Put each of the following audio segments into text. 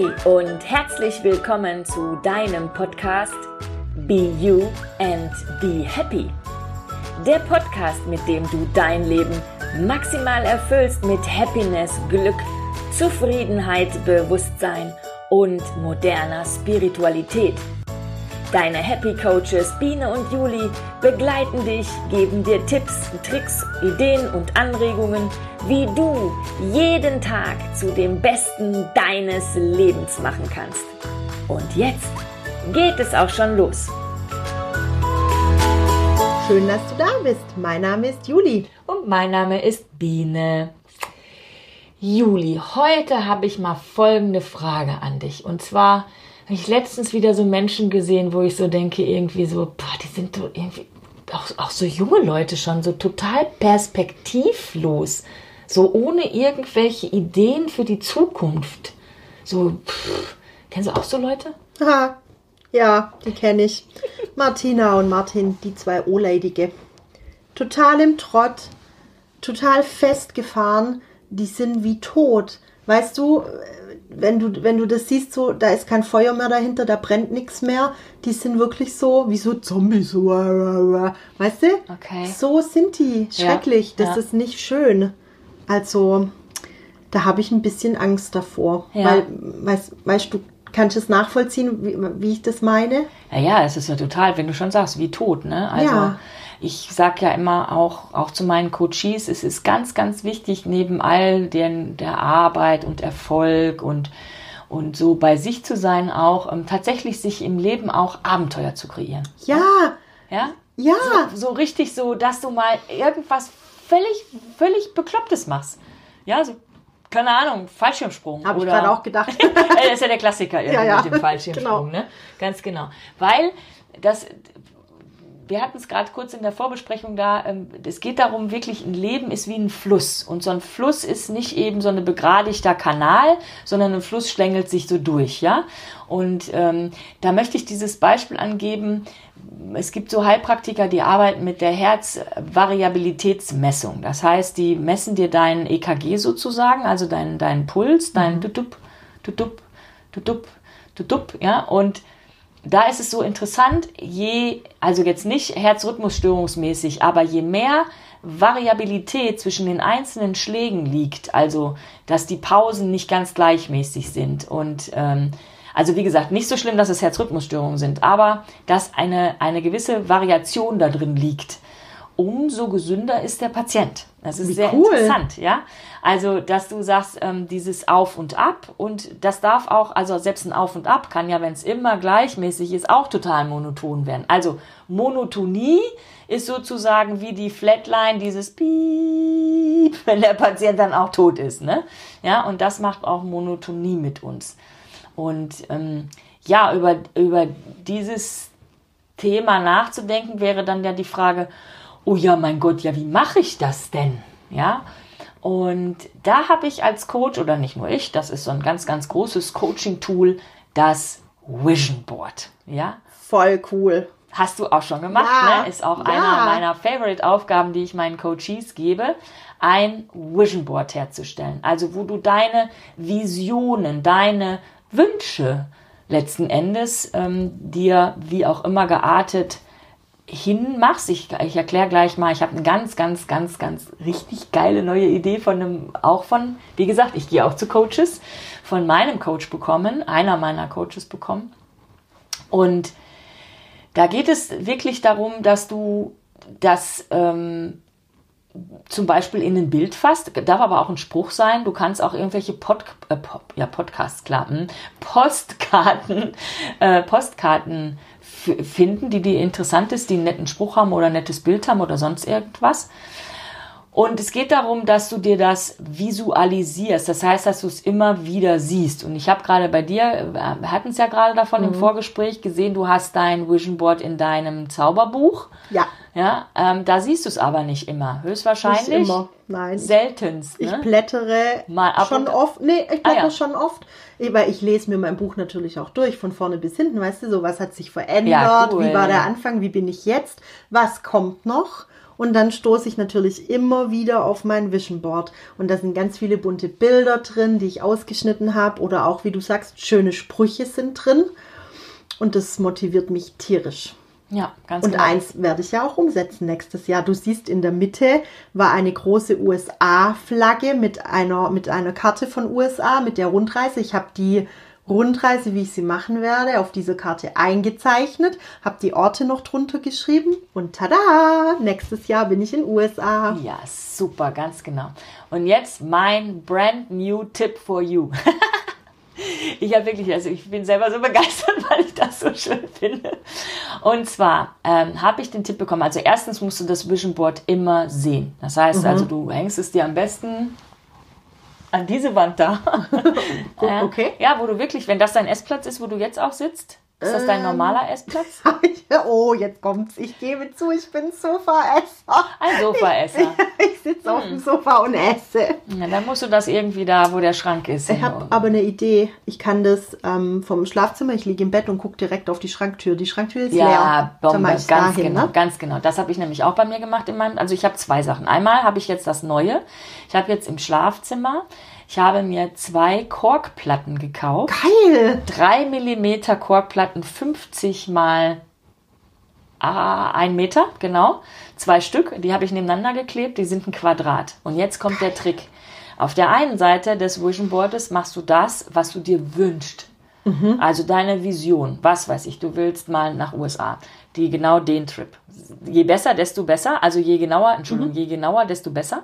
Hi und herzlich willkommen zu deinem Podcast Be You and Be Happy. Der Podcast, mit dem du dein Leben maximal erfüllst mit Happiness, Glück, Zufriedenheit, Bewusstsein und moderner Spiritualität. Deine Happy Coaches Biene und Juli begleiten dich, geben dir Tipps, Tricks, Ideen und Anregungen, wie du jeden Tag zu dem Besten deines Lebens machen kannst. Und jetzt geht es auch schon los. Schön, dass du da bist. Mein Name ist Juli. Und mein Name ist Biene. Juli, heute habe ich mal folgende Frage an dich. Und zwar, habe ich letztens wieder so Menschen gesehen, wo ich so denke, irgendwie so, boah, die sind so irgendwie, auch, auch so junge Leute schon, so total perspektivlos, so ohne irgendwelche Ideen für die Zukunft. So, pff, kennst du auch so Leute? Ha, ja, die kenne ich. Martina und Martin, die zwei O-Leidige. Total im Trott, total festgefahren, die sind wie tot. Weißt du, wenn du, wenn du das siehst, so, da ist kein Feuer mehr dahinter, da brennt nichts mehr. Die sind wirklich so wie so Zombies, so, weißt du? Okay. So sind die. Schrecklich. Ja, das ja. ist nicht schön. Also, da habe ich ein bisschen Angst davor. Ja. Weil, weißt, weißt du, kannst du es nachvollziehen, wie, wie ich das meine? Ja, ja, es ist ja total, wenn du schon sagst, wie tot, ne? Also Ja. Ich sag ja immer auch, auch zu meinen Coaches, es ist ganz, ganz wichtig, neben all den, der Arbeit und Erfolg und, und so bei sich zu sein, auch ähm, tatsächlich sich im Leben auch Abenteuer zu kreieren. Ja, Ja? ja. So, so richtig so, dass du mal irgendwas völlig, völlig Beklopptes machst. Ja, so, keine Ahnung, Fallschirmsprung. Habe ich gerade auch gedacht. das ist ja der Klassiker Ja, ja. mit dem Fallschirmsprung, Genau. ne? Ganz genau. Weil das, wir hatten es gerade kurz in der Vorbesprechung da, ähm, es geht darum, wirklich ein Leben ist wie ein Fluss. Und so ein Fluss ist nicht eben so ein begradigter Kanal, sondern ein Fluss schlängelt sich so durch, ja? Und ähm, da möchte ich dieses Beispiel angeben. Es gibt so Heilpraktiker, die arbeiten mit der Herzvariabilitätsmessung. Das heißt, die messen dir deinen EKG sozusagen, also deinen, deinen Puls, deinen Tutup, Tutup, Tutup, Tutup, ja, und da ist es so interessant, je, also jetzt nicht herzrhythmusstörungsmäßig, aber je mehr Variabilität zwischen den einzelnen Schlägen liegt, also dass die Pausen nicht ganz gleichmäßig sind und ähm, also wie gesagt, nicht so schlimm, dass es Herzrhythmusstörungen sind, aber dass eine, eine gewisse Variation da drin liegt, umso gesünder ist der Patient. Das ist Wie sehr cool. interessant, ja. Also, dass du sagst, ähm, dieses Auf und Ab und das darf auch, also selbst ein Auf und Ab kann ja, wenn es immer gleichmäßig ist, auch total monoton werden. Also Monotonie ist sozusagen wie die Flatline, dieses Piep, wenn der Patient dann auch tot ist, ne? Ja, und das macht auch Monotonie mit uns. Und ähm, ja, über, über dieses Thema nachzudenken, wäre dann ja die Frage, oh ja, mein Gott, ja, wie mache ich das denn? Ja, und da habe ich als Coach, oder nicht nur ich, das ist so ein ganz, ganz großes Coaching-Tool, das Vision Board. Ja, Voll cool. Hast du auch schon gemacht, Ja, ne? Ist auch ja. einer meiner Favorite-Aufgaben, die ich meinen Coaches gebe, ein Vision Board herzustellen. Also wo du deine Visionen, deine Wünsche letzten Endes ähm, dir wie auch immer geartet hinmachst. Ich, ich erkläre gleich mal, ich habe eine ganz, ganz, ganz, ganz richtig geile neue Idee von einem, auch von, wie gesagt, ich gehe auch zu Coaches, von meinem Coach bekommen, einer meiner Coaches bekommen. Und da geht es wirklich darum, dass du das ähm, zum Beispiel in ein Bild fasst. Darf aber auch ein Spruch sein. Du kannst auch irgendwelche Pod, äh, Pod, ja, hm, Postkarten, äh, Postkarten finden, die dir interessant ist, die einen netten Spruch haben oder ein nettes Bild haben oder sonst irgendwas. Und es geht darum, dass du dir das visualisierst. Das heißt, dass du es immer wieder siehst. Und ich habe gerade bei dir, wir hatten es ja gerade davon im Vorgespräch gesehen, du hast dein Vision Board in deinem Zauberbuch. Ja. Ja, ähm, da siehst du es aber nicht immer. Höchstwahrscheinlich Nicht immer. Nein. seltenst. Ich Ne? blättere Mal ab schon oft. Nee, ich blätter Ah, ja. schon oft. Weil ich lese mir mein Buch natürlich auch durch, von vorne bis hinten, weißt du, so was hat sich verändert, Ja, cool. wie war der Anfang, wie bin ich jetzt, was kommt noch. Und dann stoße ich natürlich immer wieder auf mein Vision Board. Und da sind ganz viele bunte Bilder drin, die ich ausgeschnitten habe. Oder auch, wie du sagst, schöne Sprüche sind drin. Und das motiviert mich tierisch. Ja, ganz Und genau. eins werde ich ja auch umsetzen nächstes Jahr. Du siehst, in der Mitte war eine große USA-Flagge mit einer, mit einer Karte von USA, mit der Rundreise. Ich habe die Rundreise, wie ich sie machen werde, auf dieser Karte eingezeichnet, habe die Orte noch drunter geschrieben und tada, nächstes Jahr bin ich in USA. Ja, super, ganz genau. Und jetzt mein brand new Tip for you. Ich habe wirklich, also ich bin selber so begeistert, weil ich das so schön finde. Und zwar ähm, habe ich den Tipp bekommen. Also erstens musst du das Vision Board immer sehen. Das heißt, also du hängst es dir am besten an diese Wand da. Okay. Ja, wo du wirklich, wenn das dein Essplatz ist, wo du jetzt auch sitzt, ist das dein normaler Essplatz? oh, jetzt kommt's. Ich gebe zu, ich bin Sofaesser. Ein Sofaesser. Ich sitze auf dem Sofa und esse. Ja, dann musst du das irgendwie da, wo der Schrank ist. Ich habe aber eine Idee. Ich kann das ähm, vom Schlafzimmer, ich liege im Bett und gucke direkt auf die Schranktür. Die Schranktür ist leer. Ja, Bombe, ganz dahin, genau, ne? ganz genau. Das habe ich nämlich auch bei mir gemacht in meinem, also ich habe zwei Sachen. Einmal habe ich jetzt das Neue. Ich habe jetzt im Schlafzimmer, ich habe mir zwei Korkplatten gekauft. Geil! Drei Millimeter Korkplatten, 50 mal ah, ein Meter, genau. Zwei Stück, die habe ich nebeneinander geklebt, die sind ein Quadrat. Und jetzt kommt der Trick. Auf der einen Seite des Vision Boards machst du das, was du dir wünschst. Also deine Vision. Was weiß ich, du willst mal nach USA. Die genau den Trip. Je besser, desto besser. Also je genauer, Entschuldigung, je genauer, desto besser.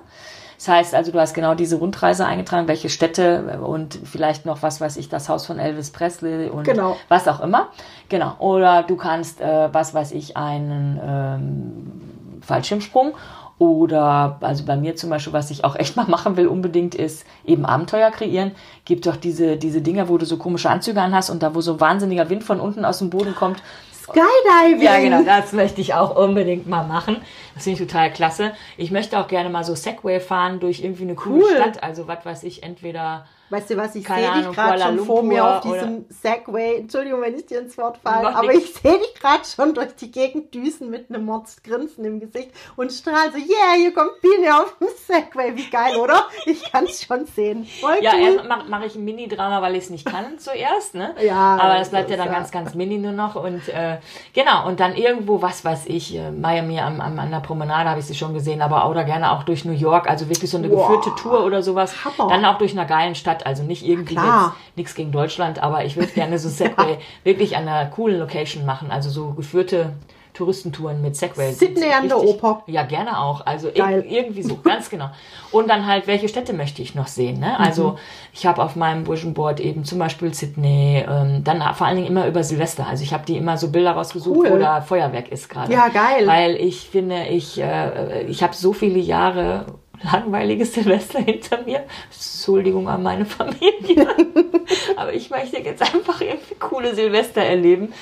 Das heißt also, du hast genau diese Rundreise eingetragen, welche Städte und vielleicht noch, was weiß ich, das Haus von Elvis Presley und Genau. was auch immer. Genau. Oder du kannst, äh, was weiß ich, einen ähm, Fallschirmsprung oder, also bei mir zum Beispiel, was ich auch echt mal machen will unbedingt, ist eben Abenteuer kreieren. Gibt doch diese, diese Dinger, wo du so komische Anzüge an hast und da, wo so wahnsinniger Wind von unten aus dem Boden kommt. Skydiving! Ja, genau, das möchte ich auch unbedingt mal machen. Das finde ich total klasse. Ich möchte auch gerne mal so Segway fahren durch irgendwie eine coole Cool. Stadt. Also, was weiß ich, entweder Weißt du was, ich sehe dich gerade schon vor mir auf diesem Segway. Entschuldigung, wenn ich dir ins Wort falle, aber nix. ich sehe dich gerade schon durch die Gegend düsen mit einem Mordsgrinsen im Gesicht und strahl so, yeah, hier kommt Biene auf dem Segway. Wie geil, oder? Ich kann es schon sehen. Voll Ja, cool. mache mach ich ein Mini-Drama, weil ich es nicht kann zuerst, ne? Ja, Aber das bleibt ja dann ist ganz, ganz mini nur noch. Und äh, genau, und dann irgendwo, was weiß ich, äh, Miami am, am, an der Promenade habe ich sie schon gesehen, aber oder gerne auch durch New York, also wirklich so eine Wow. geführte Tour oder sowas. Hammer. Dann auch durch einer geilen Stadt, also nicht irgendwie jetzt nichts gegen Deutschland, aber ich würde gerne so Segway wirklich an einer coolen Location machen, also so geführte Touristentouren mit Segway. Sydney an der Oper. Ja, gerne auch. Also ir- irgendwie so, ganz genau. Und dann halt, welche Städte möchte ich noch sehen? Ne? Also Mhm. ich habe auf meinem Vision Board eben zum Beispiel Sydney, ähm, dann vor allen Dingen immer über Silvester. Also ich habe die immer so Bilder rausgesucht, Cool. wo da Feuerwerk ist gerade. Ja, geil. Weil ich finde, ich, äh, ich habe so viele Jahre langweiliges Silvester hinter mir. Entschuldigung an meine Familie. Aber ich möchte jetzt einfach irgendwie coole Silvester erleben.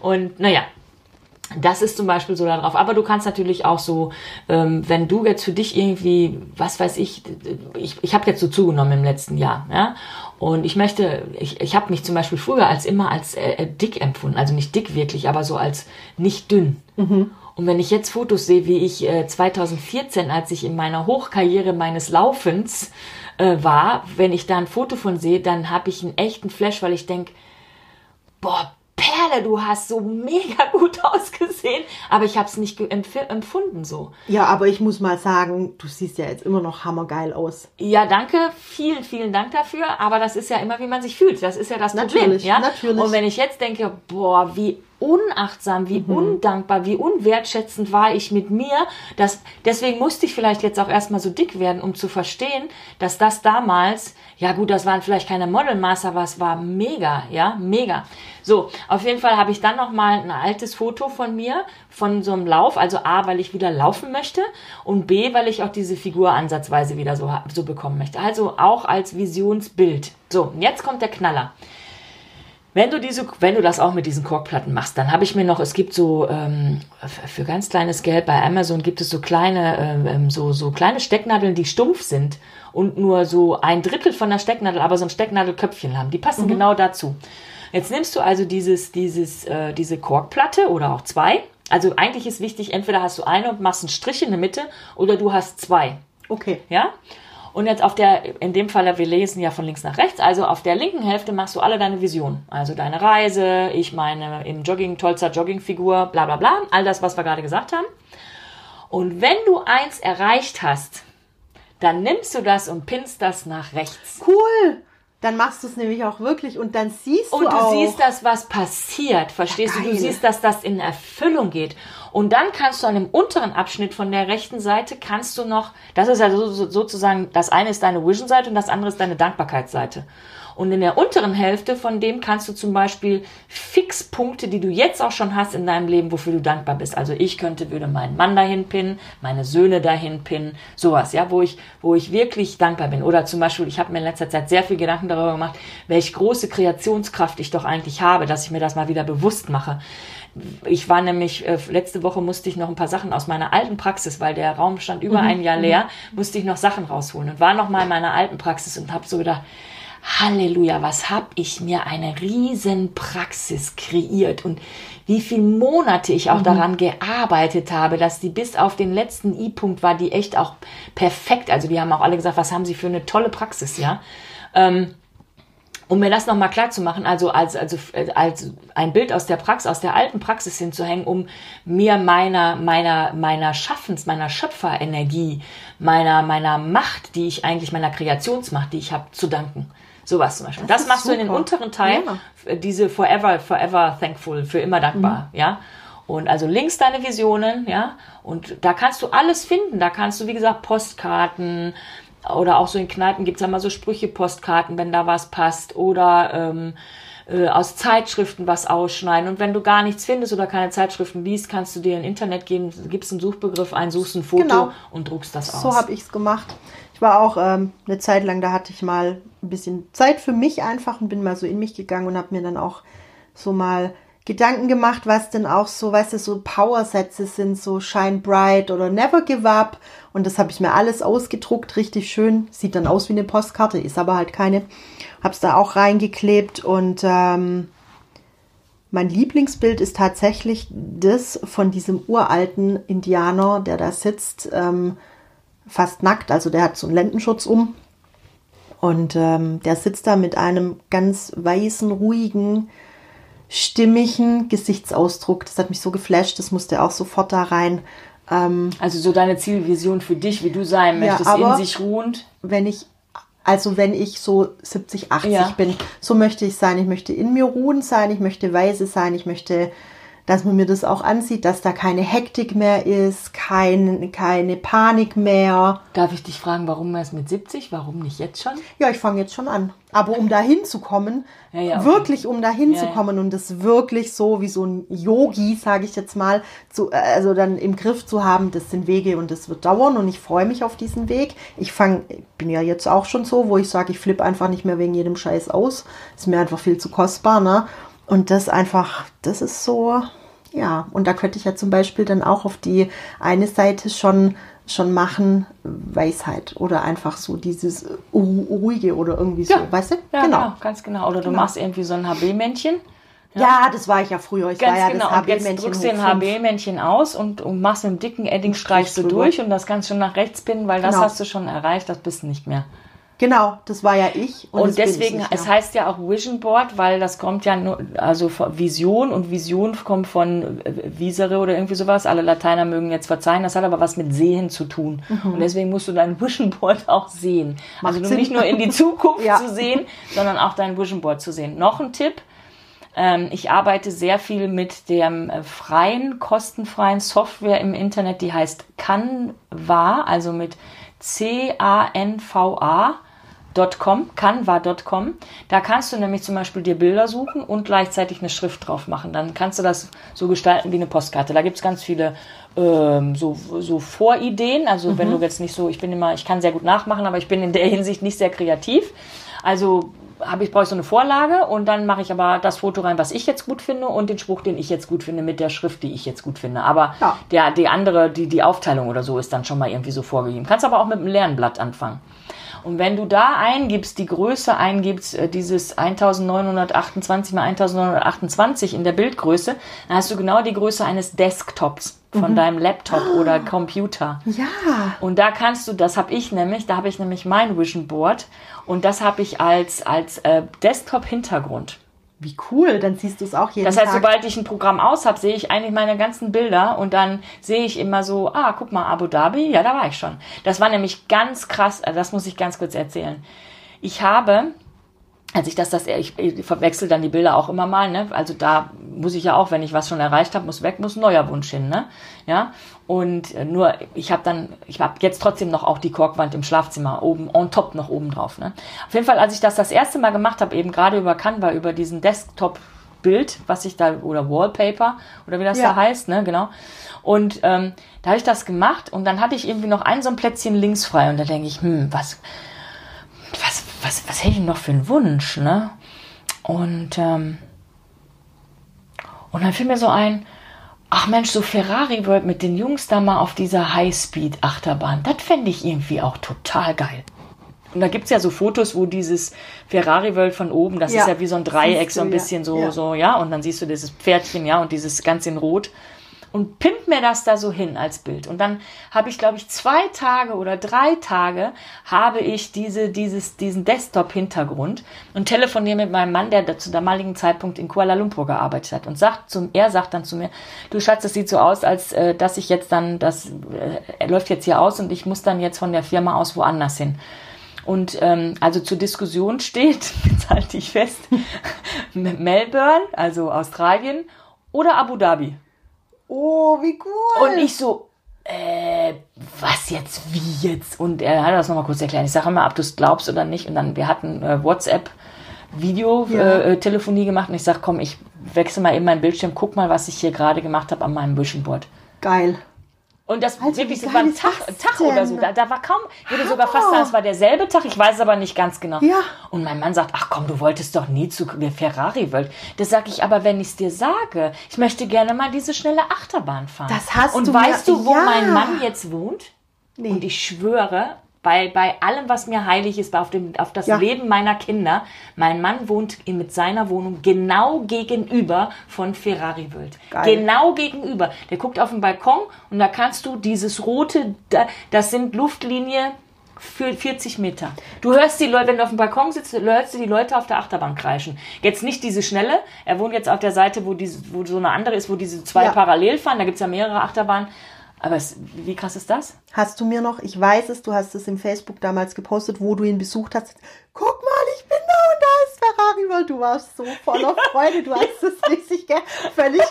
Und naja, das ist zum Beispiel so darauf. Aber du kannst natürlich auch so, ähm, wenn du jetzt für dich irgendwie, was weiß ich, ich, ich habe jetzt so zugenommen im letzten Jahr, ja. Und ich möchte, ich, ich habe mich zum Beispiel früher als immer als äh, äh, dick empfunden, also nicht dick wirklich, aber so als nicht dünn. Und wenn ich jetzt Fotos sehe, wie ich äh, 2014, als ich in meiner Hochkarriere meines Laufens äh, war, wenn ich da ein Foto von sehe, dann habe ich einen echten Flash, weil ich denk boah, Perle, du hast so mega gut ausgesehen, aber ich habe es nicht empfunden so. Ja, aber ich muss mal sagen, du siehst ja jetzt immer noch hammergeil aus. Ja, danke, vielen, vielen Dank dafür, aber das ist ja immer, wie man sich fühlt. Das ist ja das Problem. Natürlich, Ja? natürlich. Und wenn ich jetzt denke, boah, wie unachtsam, wie Mhm. undankbar, wie unwertschätzend war ich mit mir, das, deswegen musste ich vielleicht jetzt auch erstmal so dick werden, um zu verstehen, dass das damals, ja gut, das waren vielleicht keine Modelmaß, aber es war mega, ja, mega. So, auf jeden Fall habe ich dann noch mal ein altes Foto von mir, von so einem Lauf, also A, weil ich wieder laufen möchte und B, weil ich auch diese Figur ansatzweise wieder so, so bekommen möchte. Also auch als Visionsbild. So, und jetzt kommt der Knaller. Wenn du diese, wenn du das auch mit diesen Korkplatten machst, dann habe ich mir noch, es gibt so ähm, für ganz kleines Geld bei Amazon gibt es so kleine, ähm, ähm, so so kleine Stecknadeln, die stumpf sind und nur so ein Drittel von der Stecknadel, aber so ein Stecknadelköpfchen haben. Die passen genau dazu. Jetzt nimmst du also dieses, dieses, äh, diese Korkplatte oder auch zwei Also eigentlich ist wichtig, entweder hast du eine und machst einen Strich in der Mitte oder du hast zwei. Okay. Ja? Und jetzt auf der, in dem Fall, wir lesen ja von links nach rechts, also auf der linken Hälfte machst du alle deine Visionen. Also deine Reise, ich meine im Jogging, tollster Joggingfigur, bla bla bla, all das, was wir gerade gesagt haben. Und wenn du eins erreicht hast, dann nimmst du das und pinnst das nach rechts. Cool. Dann machst du es nämlich auch wirklich und dann siehst du Und du auch. siehst das, was passiert. Verstehst Ja, du? Du siehst, dass das in Erfüllung geht. Und dann kannst du an dem unteren Abschnitt von der rechten Seite kannst du noch, das ist also so, sozusagen, das eine ist deine Vision-Seite und das andere ist deine Dankbarkeitsseite. Und in der unteren Hälfte von dem kannst du zum Beispiel Fixpunkte, die du jetzt auch schon hast in deinem Leben, wofür du dankbar bist. Also ich könnte, würde meinen Mann dahin pinnen, meine Söhne dahin pinnen, sowas, ja, wo ich, wo ich wirklich dankbar bin. Oder zum Beispiel, ich habe mir in letzter Zeit sehr viel Gedanken darüber gemacht, welche große Kreationskraft ich doch eigentlich habe, dass ich mir das mal wieder bewusst mache. Ich war nämlich, äh, letzte Woche musste ich noch ein paar Sachen aus meiner alten Praxis, weil der Raum stand über ein Jahr leer, musste ich noch Sachen rausholen und war noch mal in meiner alten Praxis und habe so gedacht, Halleluja, was hab ich mir eine riesen Praxis kreiert und wie viele Monate ich auch daran gearbeitet habe, dass die bis auf den letzten I-Punkt war, die echt auch perfekt. Also die haben auch alle gesagt, was haben sie für eine tolle Praxis, ja. Ähm, um mir das nochmal klar zu machen, also als, also als ein Bild aus der Praxis, aus der alten Praxis hinzuhängen, um mir meiner, meiner, meiner Schaffens, meiner Schöpferenergie, meiner, meiner Macht, die ich eigentlich, meiner Kreationsmacht, die ich habe, zu danken. Sowas zum Beispiel. Das Das, machst du in den super. unteren Teil, Ja. diese forever, forever thankful, für immer dankbar, Mhm. ja. Und also links deine Visionen, ja. Und da kannst du alles finden. Da kannst du, wie gesagt, Postkarten oder auch so in Kneipen gibt's ja mal so Sprüche-Postkarten, wenn da was passt. Oder ähm, äh, aus Zeitschriften was ausschneiden. Und wenn du gar nichts findest oder keine Zeitschriften liest, kannst du dir in Internet gehen, gibst einen Suchbegriff ein, suchst ein Foto Genau. und druckst das aus. So habe ich's gemacht. Ich war auch ähm, eine Zeit lang, da hatte ich mal ein bisschen Zeit für mich einfach und bin mal so in mich gegangen und habe mir dann auch so mal Gedanken gemacht, was denn auch so, weißt du, so Powersätze sind, so Shine Bright oder Never Give Up. Und das habe ich mir alles ausgedruckt, richtig schön. Sieht dann aus wie eine Postkarte, ist aber halt keine. Hab's da auch reingeklebt und ähm, mein Lieblingsbild ist tatsächlich das von diesem uralten Indianer, der da sitzt, ähm, fast nackt, also der hat so einen Lendenschutz um. Und ähm, der sitzt da mit einem ganz weißen, ruhigen, stimmigen Gesichtsausdruck. Das hat mich so geflasht, das musste auch sofort da rein. Ähm, Also so deine Zielvision für dich, wie du sein Ja, möchtest, aber- in sich ruhend. wenn ich, also wenn ich so 70, 80 Ja. bin, so möchte ich sein. Ich möchte in mir ruhen sein, ich möchte weise sein, ich möchte, dass man mir das auch ansieht, dass da keine Hektik mehr ist, kein, keine Panik mehr. Darf ich dich fragen, warum erst mit 70? Warum nicht jetzt schon? Ja, ich fange jetzt schon an. Aber um da hinzukommen, Ja, ja, okay. wirklich um da Ja, hinzukommen und das wirklich so wie so ein Yogi, sage ich jetzt mal, zu, äh, also dann im Griff zu haben, das sind Wege und das wird dauern und ich freue mich auf diesen Weg. Ich fange, bin ja jetzt auch schon so, wo ich sage, ich flippe einfach nicht mehr wegen jedem Scheiß aus. Ist mir einfach viel zu kostbar, ne? Und das einfach, das ist so, ja. Und da könnte ich ja zum Beispiel dann auch auf die eine Seite schon schon machen Weisheit oder einfach so dieses Ru- ruhige oder irgendwie so, weißt du? Ja, genau. ganz genau. Oder du Genau. machst irgendwie so ein HB-Männchen. Ja, das war ich ja früher. Ich Ganz war ja genau. das Und jetzt HB-Männchen. drückst du den. HB-Männchen aus und, und machst mit dem dicken Edding streichst du durch und das kannst du nach rechts pinnen, weil das Genau. hast du schon erreicht, das bist du nicht mehr. Genau, das war ja ich. Und, ich deswegen, nicht es heißt ja auch Vision Board, weil das kommt ja nur, also Vision und Vision kommt von äh, Visere oder irgendwie sowas. Alle Lateiner mögen jetzt verzeihen, das hat aber was mit Sehen zu tun. Und deswegen musst du dein Vision Board auch sehen. also du Sinn. nicht nur in die Zukunft Ja. zu sehen, sondern auch dein Vision Board zu sehen. Noch ein Tipp. Ähm, ich arbeite sehr viel mit der äh, freien, kostenfreien Software im Internet, die heißt Canva, also mit C-A-N-V-A. .com, canva.com. Da kannst du nämlich zum Beispiel dir Bilder suchen und gleichzeitig eine Schrift drauf machen. Dann kannst du das so gestalten wie eine Postkarte. Da gibt's ganz viele ähm, so, so Vorideen. Also wenn du jetzt nicht so, ich bin immer, ich kann sehr gut nachmachen, aber ich bin in der Hinsicht nicht sehr kreativ. Also habe ich brauche ich so eine Vorlage und dann mache ich aber das Foto rein, was ich jetzt gut finde und den Spruch, den ich jetzt gut finde, mit der Schrift, die ich jetzt gut finde. Aber Ja. der, die andere, die, die Aufteilung oder so ist dann schon mal irgendwie so vorgegeben. Kannst aber auch mit einem leeren Blatt anfangen. Und wenn du da eingibst, die Größe eingibst, äh, dieses 1928 mal 1928 in der Bildgröße, dann hast du genau die Größe eines Desktops von mhm. deinem Laptop oder Computer. Ja. Und da kannst du, das habe ich nämlich, da habe ich nämlich mein Vision Board und das habe ich als, als äh, Desktop-Hintergrund. Wie cool, dann siehst du es auch jeden Das heißt, Tag. sobald ich ein Programm aus habe, sehe ich eigentlich meine ganzen Bilder und dann sehe ich immer so, ah, guck mal, Abu Dhabi, ja, da war ich schon. Das war nämlich ganz krass, also das muss ich ganz kurz erzählen. Ich habe als ich das, das ich, ich verwechsel dann die Bilder auch immer mal, ne? Also da muss ich ja auch, wenn ich was schon erreicht habe, muss weg, muss ein neuer Wunsch hin, ne? Ja. Und äh, nur, ich habe dann, ich habe jetzt trotzdem noch auch die Korkwand im Schlafzimmer oben on top noch oben drauf, ne? Auf jeden Fall, als ich das das erste Mal gemacht habe, eben gerade über Canva, über diesen Desktop Bild, was ich da oder Wallpaper oder wie das ja. da heißt, ne, genau. Und ähm, da habe ich das gemacht und dann hatte ich irgendwie noch ein so ein Plätzchen links frei und da denke ich, hm, was was, was, was hätte ich noch für einen Wunsch, ne? Und, ähm, und dann fiel mir so ein, ach Mensch, so Ferrari World mit den Jungs da mal auf dieser Highspeed-Achterbahn, das fände ich irgendwie auch total geil. Und da gibt es ja so Fotos, wo dieses Ferrari World von oben, das ja. ist ja wie so ein Dreieck, so ein bisschen ja. so, ja. so, ja, und dann siehst du dieses Pferdchen, ja, und dieses ganz in Rot und pimpt mir das da so hin als Bild. Und dann habe ich, glaube ich, zwei Tage oder drei Tage habe ich diese, dieses, diesen Desktop-Hintergrund und telefoniere mit meinem Mann, der zu damaligen Zeitpunkt in Kuala Lumpur gearbeitet hat und sagt zum, er sagt dann zu mir, du Schatz, das sieht so aus, als äh, dass ich jetzt dann, das äh, läuft jetzt hier aus und ich muss dann jetzt von der Firma aus woanders hin. Und ähm, also zur Diskussion steht, jetzt halte ich fest, Melbourne, also Australien oder Abu Dhabi. Oh, wie cool. Und ich so, äh, was jetzt, wie jetzt? Und er hat das nochmal kurz erklärt. Ich sage immer, ob du es glaubst oder nicht. Und dann, wir hatten äh, WhatsApp Videotelefonie ja. äh, gemacht und ich sage, komm, ich wechsle mal eben meinen Bildschirm, guck mal, was ich hier gerade gemacht habe an meinem Vision Board. Geil. Und das also, wirklich, das war ein Tag, Tag oder so. Da, da war kaum, ich würde sogar fast sagen, es war derselbe Tag, ich weiß es aber nicht ganz genau. Ja. Und mein Mann sagt, ach komm, du wolltest doch nie zu Ferrari World. Das sage ich aber, wenn ich es dir sage, ich möchte gerne mal diese schnelle Achterbahn fahren. Das hast Und du weißt mir, du, wo ja. mein Mann jetzt wohnt? Nee. Und ich schwöre, bei, bei allem, was mir heilig ist, auf, dem, auf das ja. Leben meiner Kinder. Mein Mann wohnt in, mit seiner Wohnung genau gegenüber von Ferrari World. Geil. Genau gegenüber. Der guckt auf den Balkon und da kannst du dieses rote, das sind Luftlinie für 40 Meter. Du hörst die Leute, wenn du auf dem Balkon sitzt, hörst du die Leute auf der Achterbahn kreischen. Jetzt nicht diese schnelle. Er wohnt jetzt auf der Seite, wo, diese, wo so eine andere ist, wo diese zwei ja. parallel fahren. Da gibt's ja mehrere Achterbahnen. Aber es, wie krass ist das? Hast du mir noch, ich weiß es, du hast es im Facebook damals gepostet, wo du ihn besucht hast. Guck mal, ich bin da und da ist Ferrari, weil du warst so voller Freude, du hast es richtig gern, völlig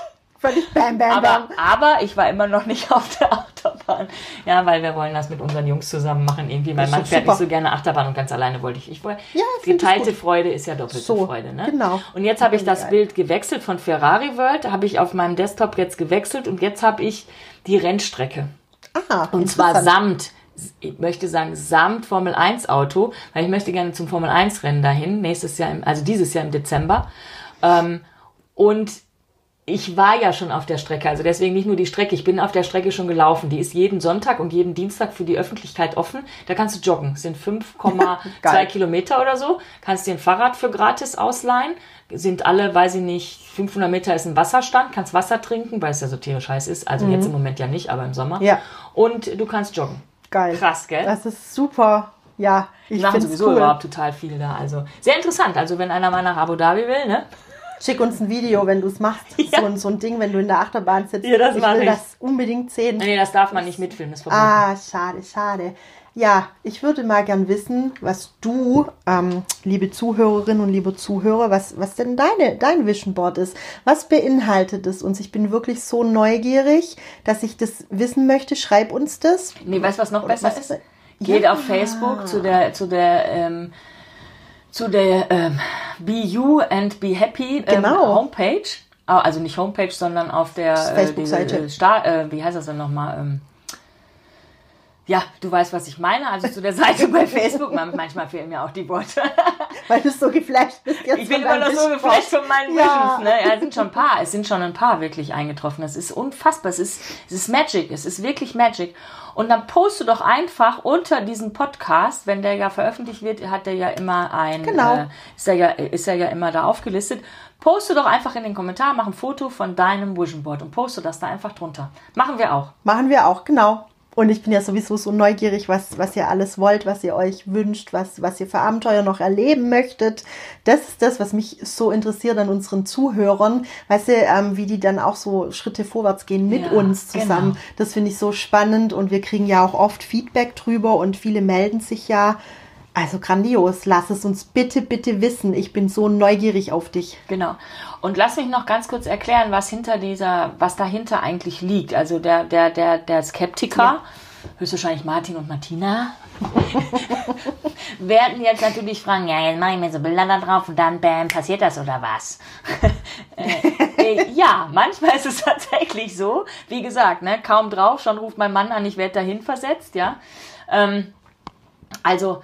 völlig bam, bam, bam. Aber, ich war immer noch nicht auf der Achterbahn. Ja, weil wir wollen das mit unseren Jungs zusammen machen. Irgendwie, mein Mann fährt nicht so gerne Achterbahn und ganz alleine wollte ich. ich wollte, ja, geteilte Freude ist ja doppelte so, Freude. Ne? Genau. Und jetzt habe ich das Bild gewechselt von Ferrari World, habe ich auf meinem Desktop jetzt gewechselt und jetzt habe ich die Rennstrecke. Ah, und zwar samt ich möchte sagen, samt Formel 1 Auto, weil ich möchte gerne zum Formel 1 Rennen dahin, nächstes Jahr, im, also dieses Jahr im Dezember. Ähm, und ich war ja schon auf der Strecke, also deswegen nicht nur die Strecke, ich bin auf der Strecke schon gelaufen. Die ist jeden Sonntag und jeden Dienstag für die Öffentlichkeit offen. Da kannst du joggen, das sind 5,2 Kilometer oder so. Kannst dir ein Fahrrad für gratis ausleihen. Sind alle, weiß ich nicht, 500 Meter ist ein Wasserstand, kannst Wasser trinken, weil es ja so tierisch heiß ist. Also mhm. jetzt im Moment ja nicht, aber im Sommer. Ja. Und du kannst joggen. Geil. Krass, gell? Das ist super. Ja, ich finde sowieso cool. überhaupt total viel da. Also sehr interessant. Also wenn einer mal nach Abu Dhabi will, ne? Schick uns ein Video, wenn du es machst. Ja. So, so, ein Ding, wenn du in der Achterbahn sitzt. Ja, das ich will ich. das unbedingt sehen. Nee, das darf man nicht mitfilmen. Das ist verboten. Ah, schade, schade. Ja, ich würde mal gern wissen, was du, ähm, liebe Zuhörerinnen und liebe Zuhörer, was, was denn deine, dein Vision Board ist. Was beinhaltet es uns? Ich bin wirklich so neugierig, dass ich das wissen möchte. Schreib uns das. Nee, weißt du, was noch besser was, ist? Geht ja. auf Facebook zu der, zu der, ähm, zu der ähm, Be You and Be Happy ähm, genau. Homepage. Ah, also nicht Homepage, sondern auf der äh, Facebook-Seite. Äh, äh, wie heißt das denn nochmal? Ähm, ja, du weißt, was ich meine. Also zu der Seite bei Facebook. Manchmal fehlen mir auch die Worte. weil du so geflasht bist jetzt Ich bin immer noch so geflasht von meinen Ja. Visions. Ne? Ja, es sind schon ein paar. Es sind schon ein paar wirklich eingetroffen. Es ist unfassbar. Es ist, es ist Magic. Es ist wirklich Magic. Und dann poste doch einfach unter diesem Podcast, wenn der ja veröffentlicht wird, hat der ja immer ein, Genau. äh, ist er ja, ist er ja immer da aufgelistet. Poste doch einfach in den Kommentar, mach ein Foto von deinem Vision Board und poste das da einfach drunter. Machen wir auch. Machen wir auch, genau. Und ich bin ja sowieso so neugierig, was, was ihr alles wollt, was ihr euch wünscht, was, was ihr für Abenteuer noch erleben möchtet. Das ist das, was mich so interessiert an unseren Zuhörern. Weißt du, ähm, wie die dann auch so Schritte vorwärts gehen mit Ja, uns zusammen. genau. Das finde ich so spannend und wir kriegen ja auch oft Feedback drüber und viele melden sich ja. Also grandios. Lass es uns bitte, bitte wissen. Ich bin so neugierig auf dich. Genau. Und lass mich noch ganz kurz erklären, was hinter dieser, was dahinter eigentlich liegt. Also der, der, der, der Skeptiker, höchstwahrscheinlich Martin und Martina, werden jetzt natürlich fragen, ja, jetzt mache ich mir so Bilder da drauf und dann, bam, passiert das oder was? äh, äh, ja, manchmal ist es tatsächlich so. Wie gesagt, ne, kaum drauf, schon ruft mein Mann an, ich werde dahin versetzt, ja. Ähm, also,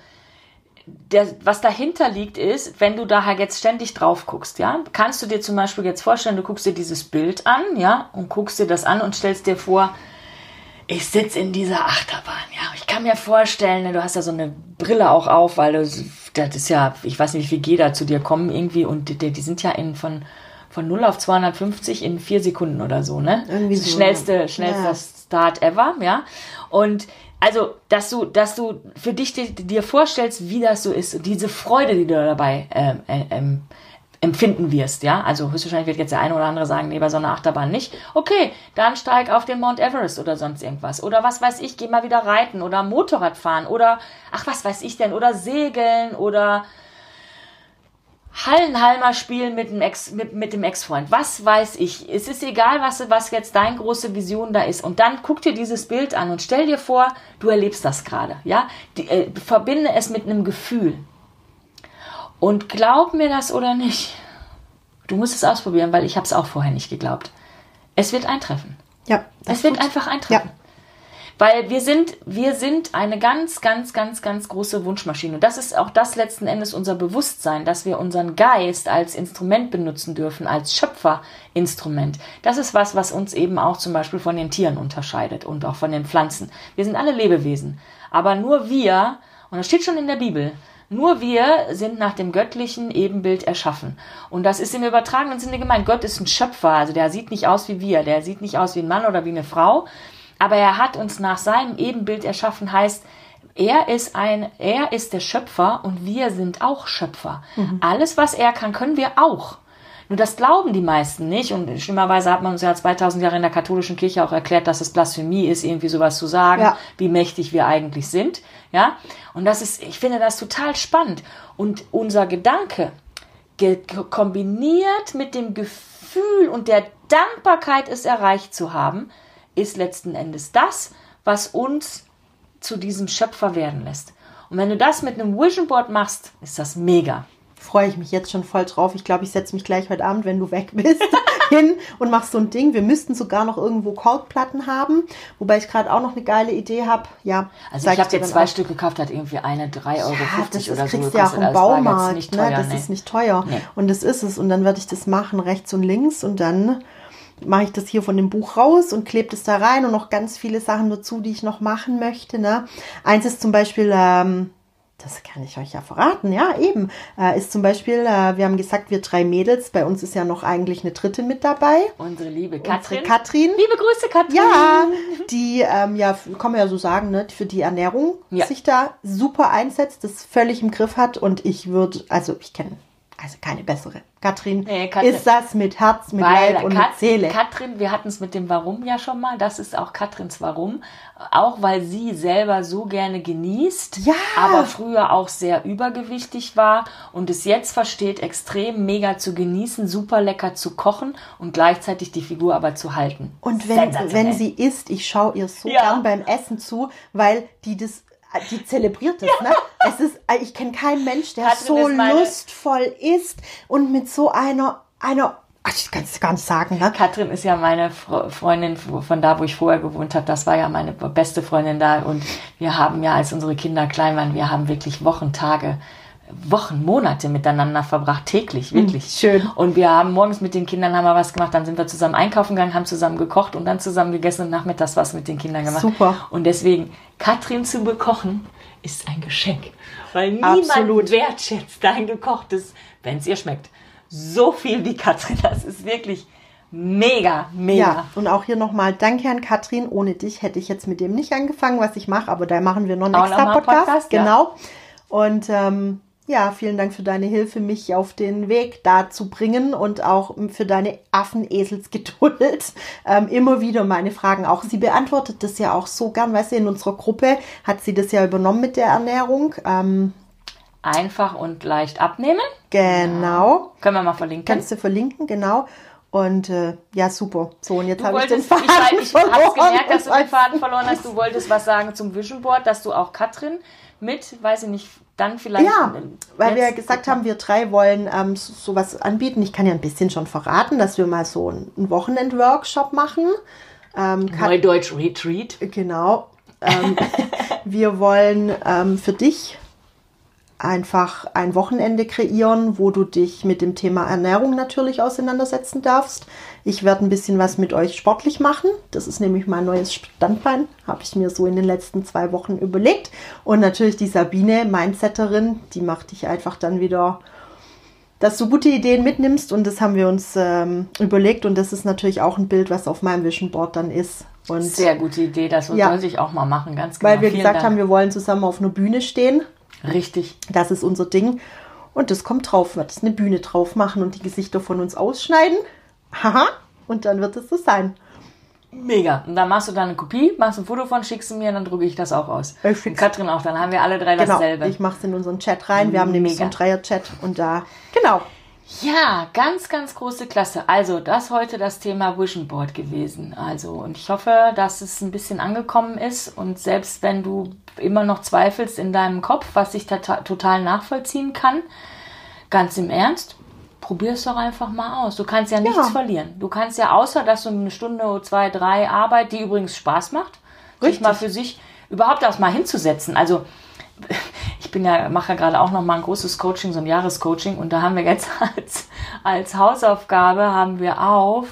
der, was dahinter liegt, ist, wenn du da halt jetzt ständig drauf guckst, ja, kannst du dir zum Beispiel jetzt vorstellen, du guckst dir dieses Bild an, ja, und guckst dir das an und stellst dir vor, ich sitze in dieser Achterbahn, ja. Ich kann mir vorstellen, ne, du hast ja so eine Brille auch auf, weil du, das ist ja, ich weiß nicht, wie viel G da zu dir kommen irgendwie und die, die sind ja in von, von 0 auf 250 in vier Sekunden oder so, ne? Irgendwie das so, schnellste, schnellster ja. Start ever, ja. Und also, dass du, dass du für dich dir, dir vorstellst, wie das so ist, und diese Freude, die du dabei ähm, äh, ähm, empfinden wirst, ja. Also höchstwahrscheinlich wird jetzt der eine oder andere sagen, nee, bei so einer Achterbahn nicht. Okay, dann steig auf den Mount Everest oder sonst irgendwas. Oder was weiß ich, geh mal wieder reiten oder Motorrad fahren oder, ach, was weiß ich denn, oder segeln oder Hallenhalmer spielen mit dem Ex, mit, mit dem Ex-Freund. Was weiß ich. Es ist egal, was, was jetzt deine große Vision da ist. Und dann guck dir dieses Bild an und stell dir vor, du erlebst das gerade, ja. Die, äh, verbinde es mit einem Gefühl. Und glaub mir das oder nicht. Du musst es ausprobieren, weil ich habe es auch vorher nicht geglaubt. Es wird eintreffen. Ja. Es wird tut- einfach eintreffen. Weil wir sind, wir sind eine ganz, ganz, ganz, ganz große Wunschmaschine. Und das ist auch das letzten Endes unser Bewusstsein, dass wir unseren Geist als Instrument benutzen dürfen, als Schöpferinstrument. Das ist was, was uns eben auch zum Beispiel von den Tieren unterscheidet und auch von den Pflanzen. Wir sind alle Lebewesen. Aber nur wir, und das steht schon in der Bibel, nur wir sind nach dem göttlichen Ebenbild erschaffen. Und das ist im übertragenen Sinne gemeint. Gott ist ein Schöpfer, also der sieht nicht aus wie wir, der sieht nicht aus wie ein Mann oder wie eine Frau, aber er hat uns nach seinem Ebenbild erschaffen, heißt, er ist ein, er ist der Schöpfer und wir sind auch Schöpfer. Alles, was er kann, können wir auch. Nur das glauben die meisten nicht und schlimmerweise hat man uns ja 2000 Jahre in der katholischen Kirche auch erklärt, dass es Blasphemie ist, irgendwie sowas zu sagen, Ja. wie mächtig wir eigentlich sind, ja. Und das ist, ich finde das total spannend. Und unser Gedanke, ge kombiniert mit dem Gefühl und der Dankbarkeit, es erreicht zu haben, ist letzten Endes das, was uns zu diesem Schöpfer werden lässt. Und wenn du das mit einem Vision Board machst, ist das mega. freue ich mich jetzt schon voll drauf. Ich glaube, ich setze mich gleich heute Abend, wenn du weg bist, hin und mach so ein Ding. Wir müssten sogar noch irgendwo Korkplatten haben, wobei ich gerade auch noch eine geile Idee habe. Ja, Also ich habe dir jetzt zwei auch. Stück gekauft, hat irgendwie eine 3,50 Euro Ja, das ist, oder so kriegst du ja auch im Also jetzt Baumarkt, ne? teuer, Das nee. ist nicht teuer. Nee. Und das ist es. Und dann werde ich das machen, rechts und links. Und dann mache ich das hier von dem Buch raus und klebe das da rein und noch ganz viele Sachen dazu, die ich noch machen möchte. Ne? Eins ist zum Beispiel, ähm, das kann ich euch ja verraten, ja, eben, äh, ist zum Beispiel, äh, wir haben gesagt, wir drei Mädels, bei uns ist ja noch eigentlich eine dritte mit dabei. Unsere liebe Unsere Katrin. Katrin. Liebe Grüße, Katrin. Ja, die, ähm, ja, kann man ja so sagen, ne, für die Ernährung Ja. sich da super einsetzt, das völlig im Griff hat und ich würde, also ich kenne also keine bessere. Katrin, Nee, Katrin- ist das mit Herz, mit Leib und Kat mit Seele. Katrin, wir hatten es mit dem Warum ja schon mal, das ist auch Katrins Warum. Auch weil sie selber so gerne genießt, Ja. aber früher auch sehr übergewichtig war und es jetzt versteht, extrem mega zu genießen, super lecker zu kochen und gleichzeitig die Figur aber zu halten. Und wenn, wenn sie isst, ich schaue ihr so Ja. gern beim Essen zu, weil die das, die zelebriert das, ne? Es ist, ich kenne keinen Mensch, der Katrin so ist lustvoll isst und mit so einer, einer, ach, ich kann es gar nicht sagen, ne? Katrin ist ja meine Fre- Freundin von da, wo ich vorher gewohnt habe. Das war ja meine beste Freundin da. Und wir haben ja, als unsere Kinder klein waren, wir haben wirklich Wochentage Wochen, Monate miteinander verbracht, täglich, wirklich. schön. Und wir haben morgens mit den Kindern haben wir was gemacht, dann sind wir zusammen einkaufen gegangen, haben zusammen gekocht und dann zusammen gegessen und nachmittags was mit den Kindern gemacht. Super. Und deswegen, Katrin zu bekochen, ist ein Geschenk. Weil niemand Absolut. wertschätzt dein gekochtes, wenn es ihr schmeckt. So viel wie Katrin. Das ist wirklich mega, mega. Ja, und auch hier nochmal Danke an Katrin. Ohne dich hätte ich jetzt mit dem nicht angefangen, was ich mache, aber da machen wir noch einen Auch extra noch Podcast. Podcast, ja. genau. Und ähm, ja, vielen Dank für deine Hilfe, mich auf den Weg da zu bringen und auch für deine Affeneselsgeduld. Ähm, immer wieder meine Fragen auch. Sie beantwortet das ja auch so gern, weißt du, in unserer Gruppe hat sie das ja übernommen mit der Ernährung. Ähm, Einfach und leicht abnehmen. genau. Können wir mal verlinken. Kannst du verlinken, genau. Und äh, ja, super. So, und jetzt habe ich den Faden ich, ich verloren. gemerkt, dass du den Ich Faden verloren hast. Du wolltest was sagen zum Vision Board, dass du auch Katrin mit, weiß ich nicht, dann vielleicht. Ja, weil wir gesagt haben, wir drei wollen ähm, so- sowas anbieten. Ich kann ja ein bisschen schon verraten, dass wir mal so einen Wochenend-Workshop machen. Ähm, Neudeutsch Retreat. Genau. Ähm, wir wollen ähm, für dich einfach ein Wochenende kreieren, wo du dich mit dem Thema Ernährung natürlich auseinandersetzen darfst. Ich werde ein bisschen was mit euch sportlich machen. Das ist nämlich mein neues Standbein, habe ich mir so in den letzten zwei Wochen überlegt. Und natürlich die Sabine, Mindsetterin, die macht dich einfach dann wieder dass du gute Ideen mitnimmst und das haben wir uns ähm, überlegt und das ist natürlich auch ein Bild, was auf meinem Vision Board dann ist. Und Sehr gute Idee, das Ja. sollte ich auch mal machen, ganz genau. weil wir Vielen gesagt Dank. haben, wir wollen zusammen auf einer Bühne stehen. Richtig. Das ist unser Ding. Und das kommt drauf, wird es eine Bühne drauf machen und die Gesichter von uns ausschneiden. Haha. Und dann wird es so sein. Mega. Und dann machst du da eine Kopie, machst ein Foto von, schickst du mir und dann drucke ich das auch aus. Ich Und schick's. Katrin auch, dann haben wir alle drei Genau. dasselbe. Ich mache es in unseren Chat rein. Wir haben nämlich so einen Mega. Dreier-Chat und da. Genau. Ja, ganz, ganz große Klasse. Also, das heute das Thema Vision Board gewesen. Also, und ich hoffe, dass es ein bisschen angekommen ist. Und selbst wenn du immer noch zweifelst in deinem Kopf, was ich tota- total nachvollziehen kann, ganz im Ernst, probier es doch einfach mal aus. Du kannst ja nichts Ja. verlieren. Du kannst ja, außer dass du eine Stunde, zwei, drei Arbeit, die übrigens Spaß macht, sich Richtig. mal für sich überhaupt auch mal hinzusetzen. Also, ich bin ja, mache ja gerade auch noch mal ein großes Coaching, so ein Jahrescoaching und da haben wir jetzt als, als Hausaufgabe haben wir auf,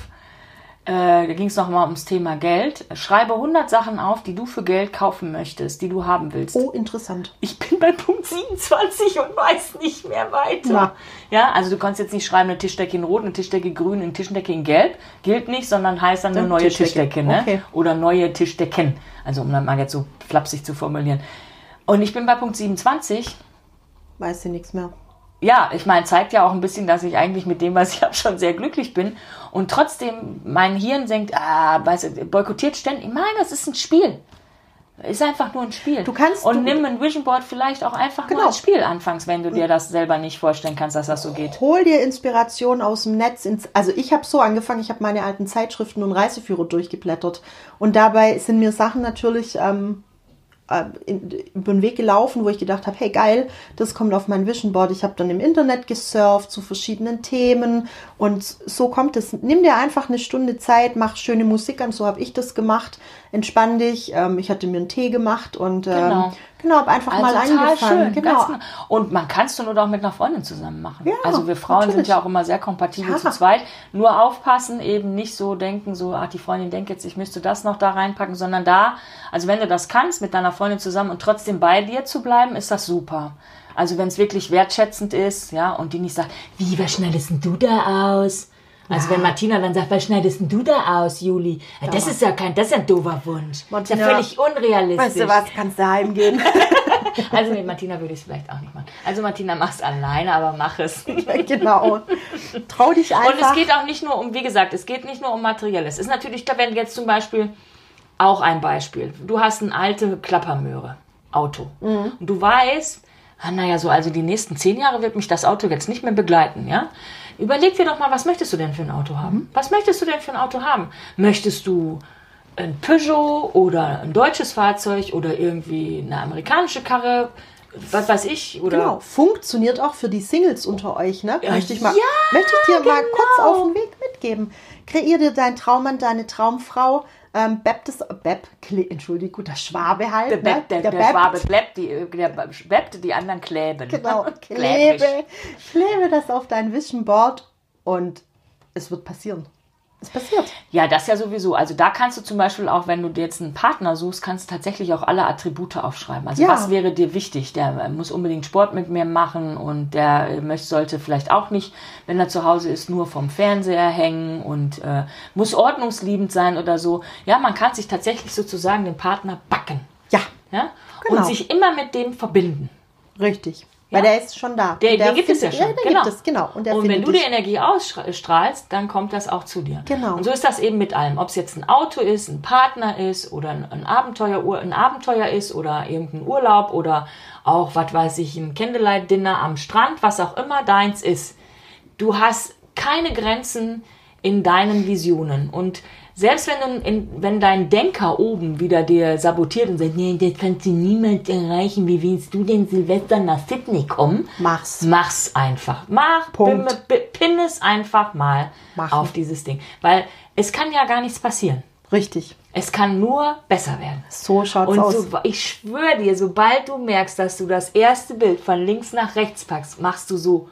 äh, da ging es noch mal ums Thema Geld. Schreibe 100 Sachen auf, die du für Geld kaufen möchtest, die du haben willst. Oh, interessant. Ich bin bei Punkt 27 und weiß nicht mehr weiter. Na. Ja, also du kannst jetzt nicht schreiben, eine Tischdecke in Rot, eine Tischdecke in Grün, eine Tischdecke in Gelb. Gilt nicht, sondern heißt dann eine Dann neue Tischdecke. Tischdecke, ne? Okay. Oder neue Tischdecken. Also um dann mal jetzt so flapsig zu formulieren. Und ich bin bei Punkt 27. Weiß sie nichts mehr. Ja, ich meine, zeigt ja auch ein bisschen, dass ich eigentlich mit dem, was ich habe, schon sehr glücklich bin. Und trotzdem mein Hirn denkt, ah, weißt du, boykottiert ständig. Nein, das ist ein Spiel. Ist einfach nur ein Spiel. Du kannst- Und du- nimm ein Vision Board vielleicht auch einfach Genau. nur als Spiel anfangs, wenn du dir das selber nicht vorstellen kannst, dass das so geht. Hol dir Inspiration aus dem Netz. Ins, also ich habe so angefangen, ich habe meine alten Zeitschriften und Reiseführer durchgeblättert. Und dabei sind mir Sachen natürlich ähm, äh, über den Weg gelaufen, wo ich gedacht habe, hey geil, das kommt auf mein Vision Board. Ich habe dann im Internet gesurft zu verschiedenen Themen und so kommt es. Nimm dir einfach eine Stunde Zeit, mach schöne Musik an, so habe ich das gemacht. Entspann dich. Ähm, ich hatte mir einen Tee gemacht und ähm, Genau. Genau, habe einfach mal Also total angefangen. schön, genau. genau. Und man kann es doch nur auch mit einer Freundin zusammen machen. Ja, also wir Frauen sind natürlich. ja auch immer sehr kompatibel Ja. zu zweit. Nur aufpassen, eben nicht so denken, so, ach, die Freundin denkt jetzt, ich müsste das noch da reinpacken, sondern da, also wenn du das kannst, mit deiner Freundin zusammen und trotzdem bei dir zu bleiben, ist das super. Also wenn es wirklich wertschätzend ist, ja, und die nicht sagt, wie, was schneidest denn du da aus? Also wenn Martina dann sagt, was schneidest denn du da aus, Juli? Ja, das ist ja kein, das ist ja ein doofer Wunsch. Das ist ja Martina, völlig unrealistisch. Weißt du was, kannst du heimgehen. Also mit Martina würde ich es vielleicht auch nicht machen. Also Martina, mach's alleine, aber mach es. Und genau. Trau dich einfach. es geht auch nicht nur um, wie gesagt, es geht nicht nur um Materielles. Es ist natürlich, da wenn jetzt zum Beispiel auch ein Beispiel. Du hast eine alte Klappermöhre, Auto. Mhm. Und du weißt, ah, naja, so, also die nächsten zehn Jahre wird mich das Auto jetzt nicht mehr begleiten, ja? Überleg dir doch mal, was möchtest du denn für ein Auto haben? Mhm. Was möchtest du denn für ein Auto haben? Möchtest du ein Peugeot oder ein deutsches Fahrzeug oder irgendwie eine amerikanische Karre? Was weiß ich? Oder Genau, funktioniert auch für die Singles unter euch, ne? möchte ich mal, ja, möchte ich dir mal genau. kurz auf den Weg mitgeben. Kreier dir deinen Traummann, deine Traumfrau, ähm, Baptist, Beb, Kle- Entschuldigung, der Schwabe halt. Der, ne? Bepp, der, der, Bepp, Schwabe bleibt, die, der bleibt, die anderen kleben. Genau, klebe, klebe das auf dein Vision Board und es wird passieren. Es passiert. Ja, das ja sowieso. Also da kannst du zum Beispiel auch, wenn du dir jetzt einen Partner suchst, kannst du tatsächlich auch alle Attribute aufschreiben. Also Ja. was wäre dir wichtig? Der äh, muss unbedingt Sport mit mir machen und der äh, möchte, sollte vielleicht auch nicht, wenn er zu Hause ist, nur vom Fernseher hängen und äh, muss ordnungsliebend sein oder so. Ja, man kann sich tatsächlich sozusagen den Partner backen. Ja, Ja? Genau. Und sich immer mit dem verbinden. richtig. Weil Ja. der ist schon da. Der, den gibt es ja schon. den genau. gibt es, genau. Und, der Und wenn du die dich. Energie ausstrahlst, dann kommt das auch zu dir. Genau. Und so ist das eben mit allem. Ob es jetzt ein Auto ist, ein Partner ist oder ein, ein, Abenteuer, ein Abenteuer ist oder irgendein Urlaub oder auch, was weiß ich, ein Candlelight-Dinner am Strand, was auch immer deins ist. Du hast keine Grenzen in deinen Visionen. Und selbst wenn, du in, wenn dein Denker oben wieder dir sabotiert und sagt, nee, das kannst du niemals erreichen, wie willst du denn Silvester nach Sydney kommen? Mach's. Mach's einfach. Mach, Punkt. Pin, pin es einfach mal Machen. auf dieses Ding. Weil es kann ja gar nichts passieren. Richtig. Es kann nur besser werden. So schaut's Und aus. so, ich schwöre dir, sobald du merkst, dass du das erste Bild von links nach rechts packst, machst du so,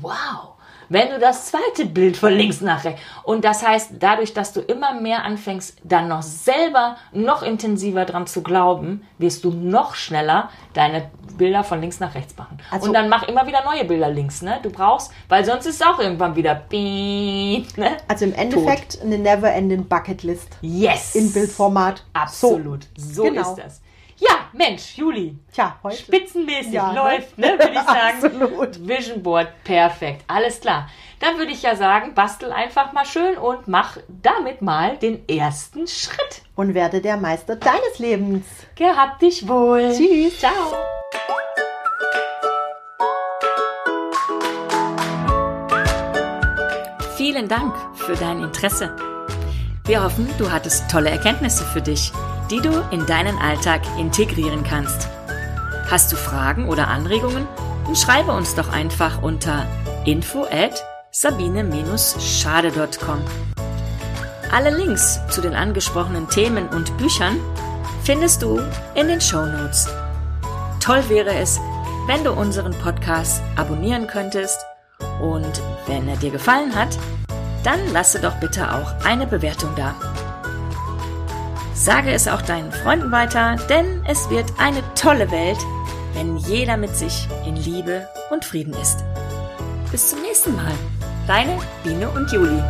wow. Wenn du das zweite Bild von links nach rechts. Und das heißt, dadurch, dass du immer mehr anfängst, dann noch selber noch intensiver dran zu glauben, wirst du noch schneller deine Bilder von links nach rechts machen. Also- und dann mach immer wieder neue Bilder links, ne? Du brauchst, weil sonst ist es auch irgendwann wieder piep, ne? Also im Endeffekt eine never-ending Bucketlist Yes! in Bildformat. Absolut. So, Genau. ist das. Ja, Mensch, Juli. Tja, heute. Spitzenmäßig Ja, ne? läuft, ne, würde ich sagen. Absolut. Vision Board, perfekt. Alles klar. Dann würde ich ja sagen, bastel einfach mal schön und mach damit mal den ersten Schritt. Und werde der Meister deines Lebens. Gehabt dich wohl. Tschüss. Ciao. Vielen Dank für dein Interesse. Wir hoffen, du hattest tolle Erkenntnisse für dich, die du in deinen Alltag integrieren kannst. Hast du Fragen oder Anregungen? Dann schreibe uns doch einfach unter info at sabine-schade.com. Alle Links zu den angesprochenen Themen und Büchern findest du in den Show Notes. Toll wäre es, wenn du unseren Podcast abonnieren könntest und wenn er dir gefallen hat, dann lasse doch bitte auch eine Bewertung da. Sage es auch deinen Freunden weiter, denn es wird eine tolle Welt, wenn jeder mit sich in Liebe und Frieden ist. Bis zum nächsten Mal. Deine Biene und Juli.